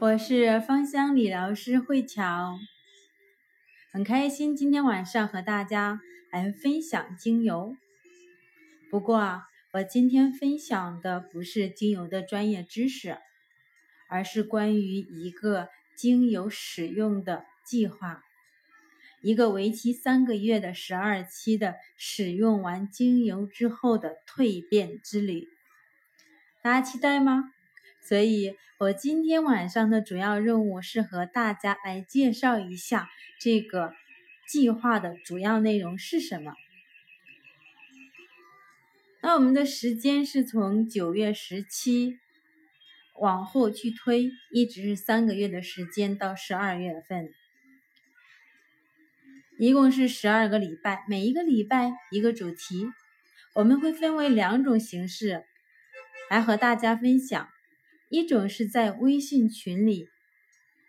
我是芳香理疗师慧乔，很开心今天晚上和大家来分享精油。不过啊，我今天分享的不是精油的专业知识，而是关于一个精油使用的计划，一个为期三个月的十二期的使用完精油之后的蜕变之旅。大家期待吗？所以我今天晚上的主要任务是和大家来介绍一下这个计划的主要内容是什么。那我们的时间是从九月十七往后去推，一直是三个月的时间到十二月份，一共是十二个礼拜，每一个礼拜一个主题，我们会分为两种形式来和大家分享。一种是在微信群里，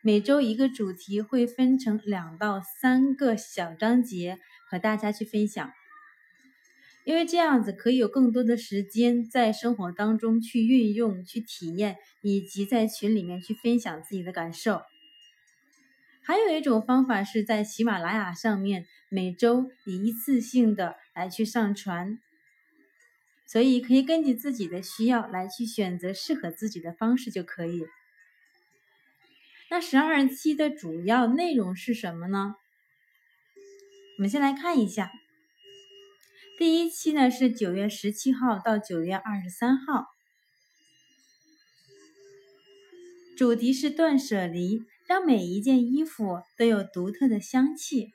每周一个主题会分成两到三个小章节和大家去分享，因为这样子可以有更多的时间在生活当中去运用、去体验，以及在群里面去分享自己的感受。还有一种方法是在喜马拉雅上面每周以一次性的来去上传。所以可以根据自己的需要来去选择适合自己的方式就可以。那十二期的主要内容是什么呢？我们先来看一下，第一期呢是九月十七号到九月二十三号，主题是断舍离，让每一件衣服都有独特的香气。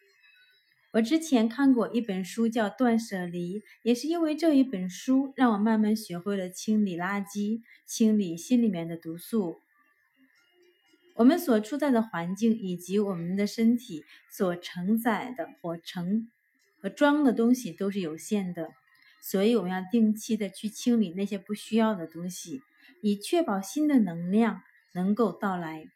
我之前看过一本书，叫《断舍离》，也是因为这一本书，让我慢慢学会了清理垃圾，清理心里面的毒素。我们所处在的环境以及我们的身体所承载的或承和装的东西都是有限的，所以我们要定期的去清理那些不需要的东西，以确保新的能量能够到来。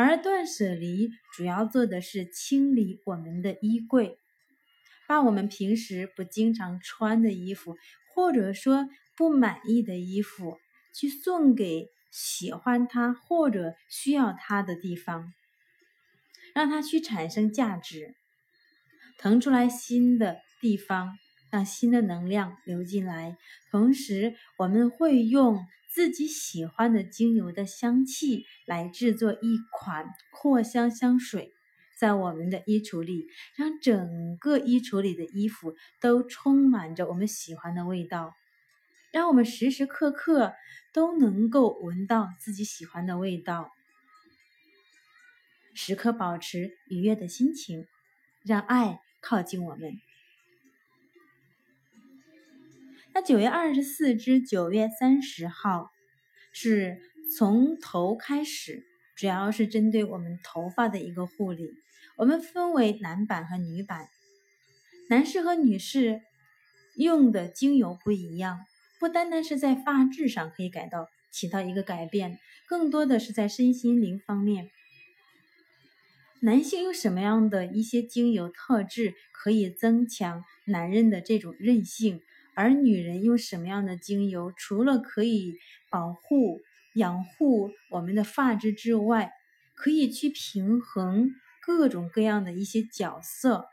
而断舍离主要做的是清理我们的衣柜，把我们平时不经常穿的衣服，或者说不满意的衣服，去送给喜欢它或者需要它的地方，让它去产生价值，腾出来新的地方，让新的能量流进来。同时，我们会用。自己喜欢的精油的香气来制作一款扩香香水，在我们的衣橱里，让整个衣橱里的衣服都充满着我们喜欢的味道，让我们时时刻刻都能够闻到自己喜欢的味道，时刻保持愉悦的心情，让爱靠近我们。那九月二十四至九月三十号，是从头开始，主要是针对我们头发的一个护理。我们分为男版和女版，男士和女士用的精油不一样，不单单是在发质上可以改到起到一个改变，更多的是在身心灵方面。男性有什么样的一些精油特质可以增强男人的这种韧性？而女人用什么样的精油，除了可以保护、养护我们的发质之外，可以去平衡各种各样的一些角色，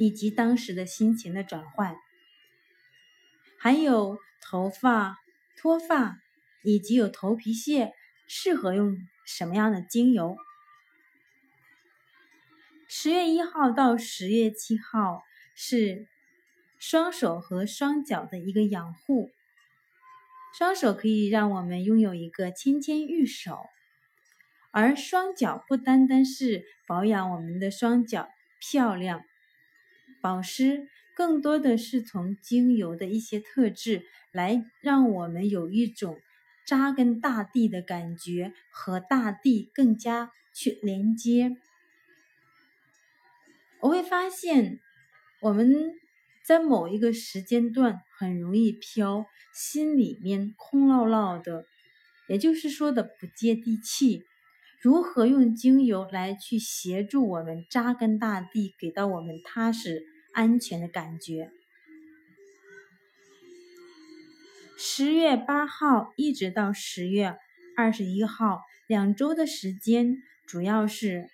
以及当时的心情的转换，还有头发脱发以及有头皮屑，适合用什么样的精油？十月一号到十月七号是。双手和双脚的一个养护，双手可以让我们拥有一个纤纤玉手，而双脚不单单是保养我们的双脚漂亮、保湿，更多的是从精油的一些特质来让我们有一种扎根大地的感觉，和大地更加去连接。我会发现我们。在某一个时间段很容易飘，心里面空落落的，也就是说的不接地气。如何用精油来去协助我们扎根大地，给到我们踏实安全的感觉？十月八号一直到十月二十一号两周的时间，主要是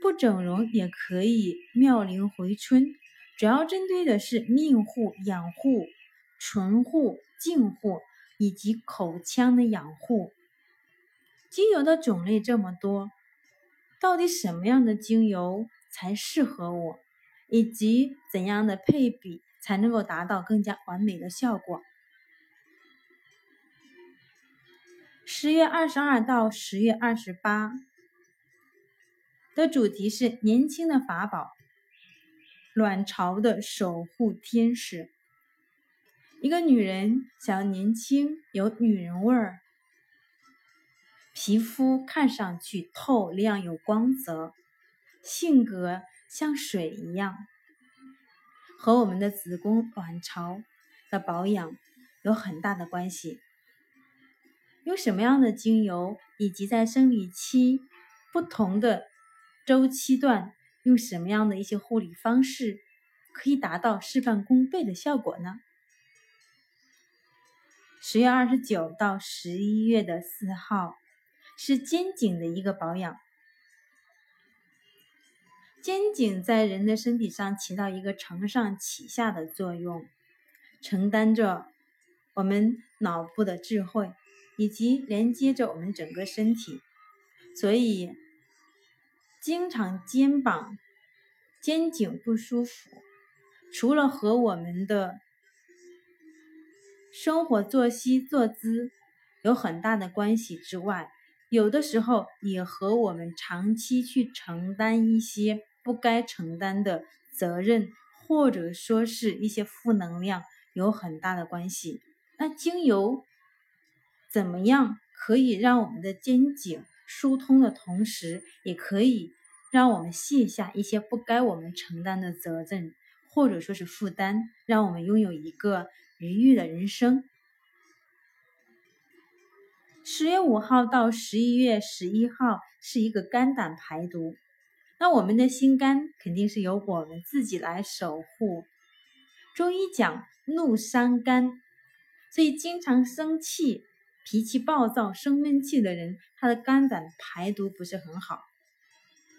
不整容也可以妙龄回春，主要针对的是命护、养护、唇护、颈护以及口腔的养护。精油的种类这么多，到底什么样的精油才适合我，以及怎样的配比才能够达到更加完美的效果？十月二十二到十月二十八的主题是年轻的法宝，卵巢的守护天使。一个女人想要年轻，有女人味儿。皮肤看上去透亮有光泽，性格像水一样，和我们的子宫卵巢的保养有很大的关系。用什么样的精油，以及在生理期不同的周期段用什么样的一些护理方式，可以达到事半功倍的效果呢？十月二十九到十一月的四号。是肩颈的一个保养，肩颈在人的身体上起到一个承上启下的作用，承担着我们脑部的智慧，以及连接着我们整个身体。所以，经常肩膀、肩颈不舒服，除了和我们的生活作息、坐姿有很大的关系之外，有的时候也和我们长期去承担一些不该承担的责任，或者说是一些负能量有很大的关系。那精油怎么样可以让我们的肩颈疏通的同时，也可以让我们卸下一些不该我们承担的责任，或者说是负担，让我们拥有一个愉悦的人生。十月五号到十一月十一号是一个肝胆排毒，那我们的心肝肯定是由我们自己来守护。中医讲怒伤肝，所以经常生气、脾气暴躁、生闷气的人，他的肝胆排毒不是很好。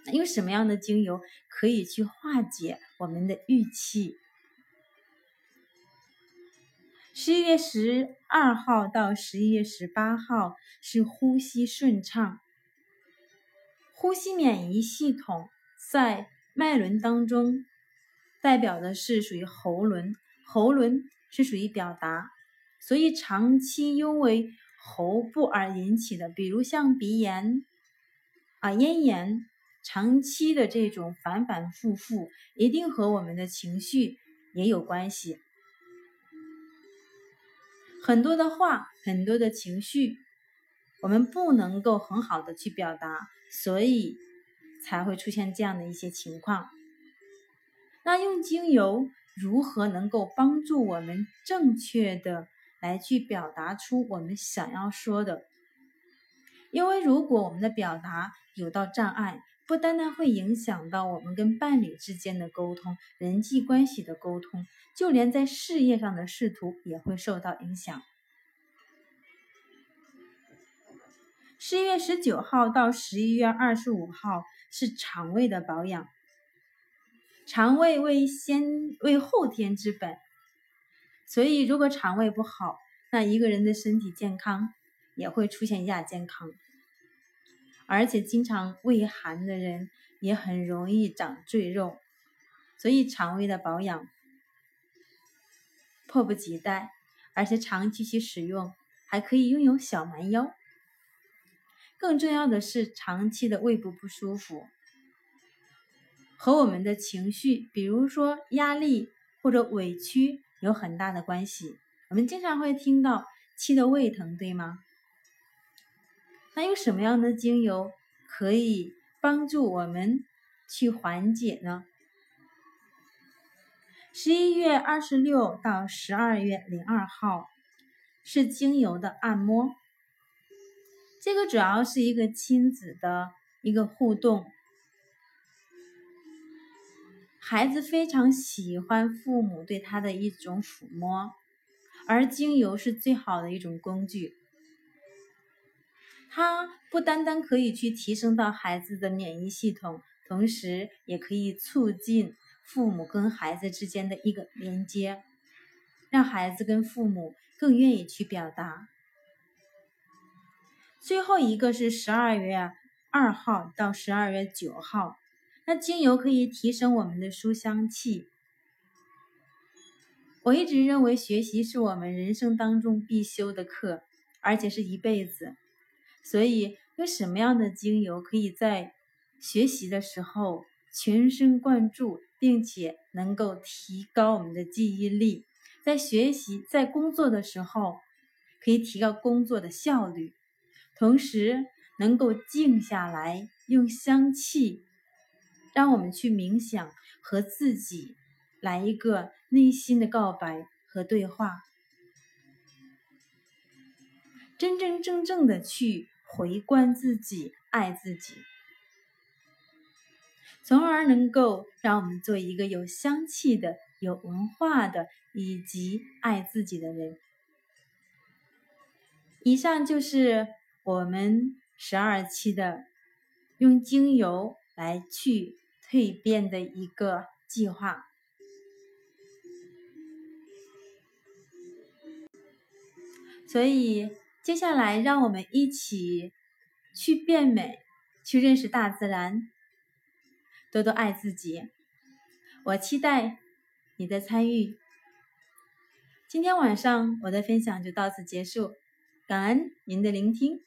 那有什么样的精油可以去化解我们的郁气？十一月十二号到十一月十八号是呼吸顺畅，呼吸免疫系统在脉轮当中代表的是属于喉轮，喉轮是属于表达，所以长期因为喉部而引起的，比如像鼻炎啊、咽炎，长期的这种反反复复，一定和我们的情绪也有关系。很多的话，很多的情绪，我们不能够很好的去表达，所以才会出现这样的一些情况。那用精油如何能够帮助我们正确的来去表达出我们想要说的？因为如果我们的表达有到障碍，不单单会影响到我们跟伴侣之间的沟通、人际关系的沟通。就连在事业上的仕途也会受到影响。十一月十九号到十一月二十五号是肠胃的保养。肠胃为先为后天之本，所以如果肠胃不好，那一个人的身体健康也会出现亚健康。而且经常胃寒的人也很容易长赘肉，所以肠胃的保养。迫不及待，而且长期去使用，还可以拥有小蛮腰。更重要的是，长期的胃部不舒服和我们的情绪，比如说压力或者委屈，有很大的关系。我们经常会听到气的胃疼，对吗？那有什么样的精油可以帮助我们去缓解呢？十一月二十六到十二月零二号是精油的按摩，这个主要是一个亲子的一个互动，孩子非常喜欢父母对他的一种抚摸，而精油是最好的一种工具。它不单单可以去提升到孩子的免疫系统，同时也可以促进父母跟孩子之间的一个连接，让孩子跟父母更愿意去表达。最后一个是十二月二号到十二月九号，那精油可以提升我们的书香气。我一直认为学习是我们人生当中必修的课，而且是一辈子。所以，有什么样的精油可以在学习的时候全神贯注，并且能够提高我们的记忆力？在学习、在工作的时候，可以提高工作的效率，同时能够静下来，用香气让我们去冥想和自己。来一个内心的告白和对话，真真正正的去回观自己，爱自己，从而能够让我们做一个有香气的、有文化的以及爱自己的人。以上就是我们十二期的用精油来去蜕变的一个计划。所以，接下来让我们一起去变美，去认识大自然，多多爱自己。我期待你的参与。今天晚上我的分享就到此结束，感恩您的聆听。